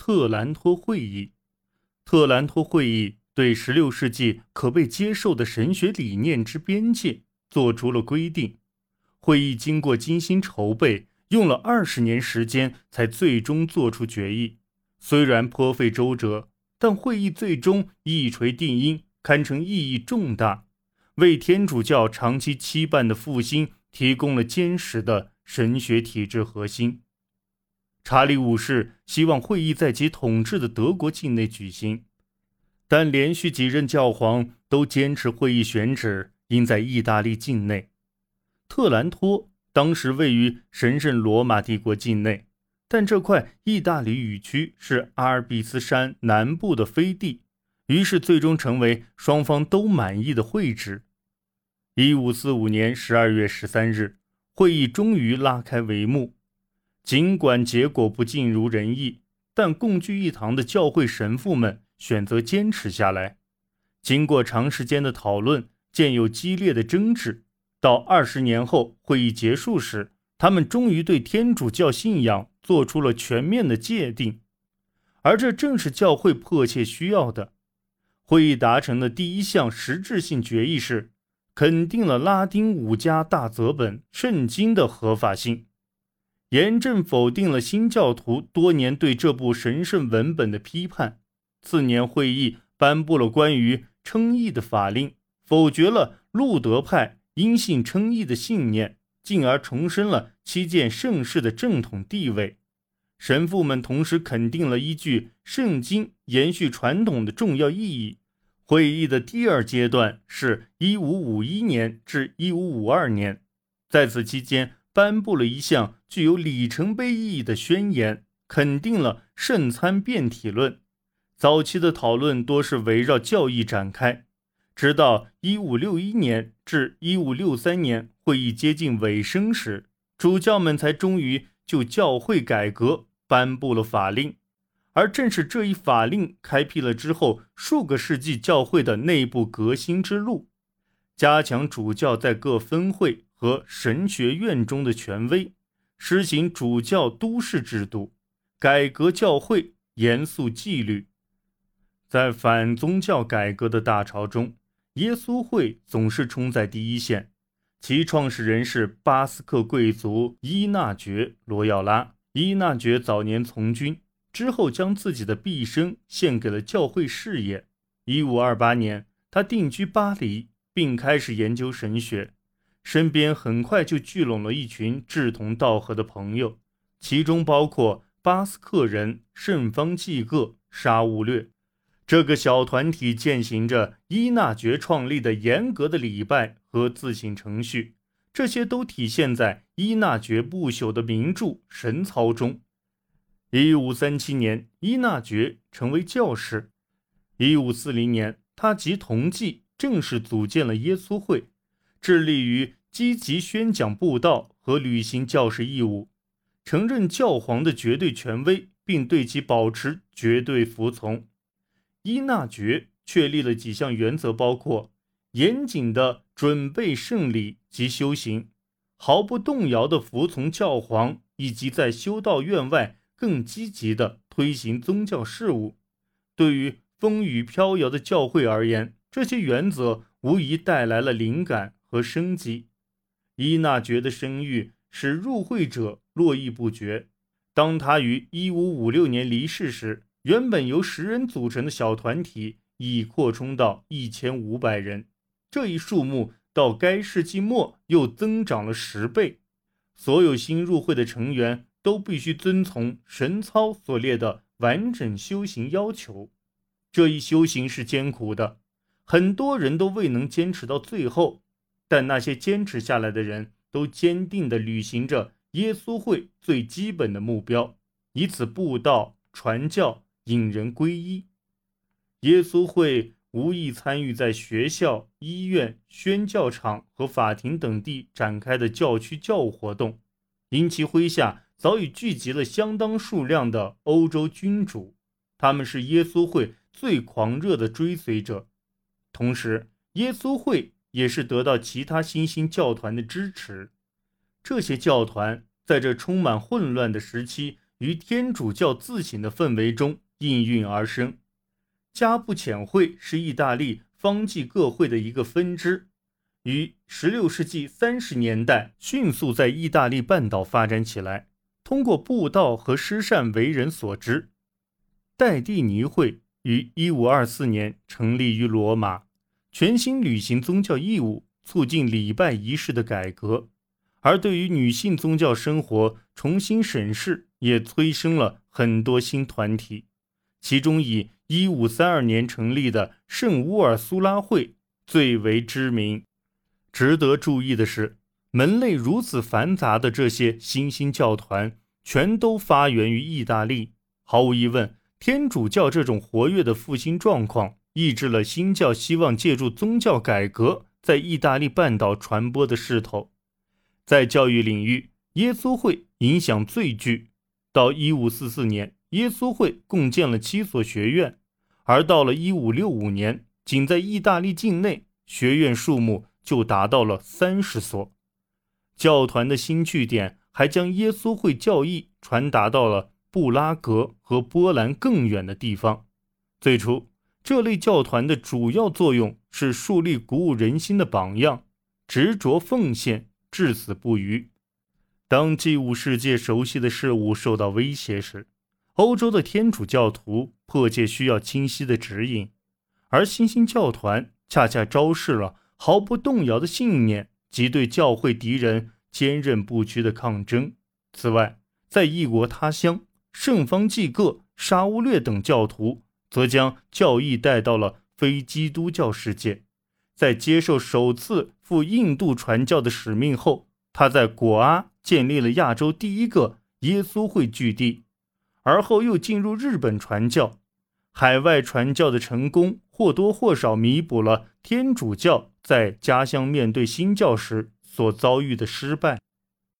特兰托会议。特兰托会议对16世纪可被接受的神学理念之边界做出了规定。会议经过精心筹备，用了二十年时间才最终做出决议。虽然颇费周折，但会议最终一锤定音，堪称意义重大，为天主教长期期盼的复兴提供了坚实的神学体制核心。查理五世希望会议在其统治的德国境内举行，但连续几任教皇都坚持会议选址应在意大利境内。特兰托当时位于神圣罗马帝国境内。但这块意大利语区是阿尔卑斯山南部的飞地，于是最终成为双方都满意的会址。一五四五年十二月十三日，会议终于拉开帷幕。尽管结果不尽如人意，但共聚一堂的教会神父们选择坚持下来。经过长时间的讨论，渐有激烈的争执。到二十年后，会议结束时，他们终于对天主教信仰。做出了全面的界定，而这正是教会迫切需要的。会议达成的第一项实质性决议是，肯定了拉丁五家大则本圣经的合法性，严正否定了新教徒多年对这部神圣文本的批判。次年，会议颁布了关于称义的法令，否决了路德派因信称义的信念。进而重申了七件盛世的正统地位。神父们同时肯定了依据圣经延续传统的重要意义。会议的第二阶段是1551年至1552年，在此期间颁布了一项具有里程碑意义的宣言，肯定了圣餐变体论。早期的讨论多是围绕教义展开，直到1561年至1563年。会议接近尾声时，主教们才终于就教会改革颁布了法令，而正是这一法令开辟了之后数个世纪教会的内部革新之路，加强主教在各分会和神学院中的权威，实行主教都市制度，改革教会，严肃纪律。在反宗教改革的大潮中，耶稣会总是冲在第一线。其创始人是巴斯克贵族伊纳爵·罗耀拉。伊纳爵早年从军，之后将自己的毕生献给了教会事业。1528年，他定居巴黎，并开始研究神学。身边很快就聚拢了一群志同道合的朋友，其中包括巴斯克人圣方济各、沙乌略。这个小团体践行着伊纳爵创立的严格的礼拜和自省程序，这些都体现在伊纳爵不朽的名著《神操》中。一五三七年，伊纳爵成为教士。一五四零年，他及同济正式组建了耶稣会，致力于积极宣讲布道和履行教士义务，承认教皇的绝对权威，并对其保持绝对服从。伊纳爵确立了几项原则，包括严谨的准备圣礼及修行，毫不动摇地服从教皇，以及在修道院外更积极地推行宗教事务。对于风雨飘摇的教会而言，这些原则无疑带来了灵感和生机。伊纳爵的声誉使入会者络绎不绝。当他于1556年离世时，原本由十人组成的小团体已扩充到一千五百人，这一数目到该世纪末又增长了十倍。所有新入会的成员都必须遵从神操所列的完整修行要求。这一修行是艰苦的，很多人都未能坚持到最后，但那些坚持下来的人都坚定地履行着耶稣会最基本的目标，以此布道传教。引人皈依，耶稣会无意参与在学校、医院、宣教场和法庭等地展开的教区教务活动，因其麾下早已聚集了相当数量的欧洲君主，他们是耶稣会最狂热的追随者。同时，耶稣会也是得到其他新兴教团的支持。这些教团在这充满混乱的时期。于天主教自省的氛围中应运而生。加布浅会是意大利方济各会的一个分支，于16世纪30年代迅速在意大利半岛发展起来，通过布道和施善为人所知。戴蒂尼会于1524年成立于罗马，全心履行宗教义务，促进礼拜仪式的改革。而对于女性宗教生活重新审视，也催生了很多新团体，其中以1532年成立的圣乌尔苏拉会最为知名。值得注意的是，门类如此繁杂的这些新兴教团，全都发源于意大利。毫无疑问，天主教这种活跃的复兴状况，抑制了新教希望借助宗教改革在意大利半岛传播的势头。在教育领域，耶稣会影响最巨。到1544年，耶稣会共建了七所学院，而到了1565年，仅在意大利境内，学院数目就达到了三十所。教团的新据点还将耶稣会教义传达到了布拉格和波兰更远的地方。最初，这类教团的主要作用是树立鼓舞人心的榜样，执着奉献。至死不渝。当祭物世界熟悉的事物受到威胁时，欧洲的天主教徒迫切需要清晰的指引，而新兴教团恰恰昭示了毫不动摇的信念及对教会敌人坚韧不屈的抗争。此外，在异国他乡，圣方济各、沙乌略等教徒则将教义带到了非基督教世界。在接受首次赴印度传教的使命后，他在果阿建立了亚洲第一个耶稣会据地，而后又进入日本传教。海外传教的成功或多或少弥补了天主教在家乡面对新教时所遭遇的失败。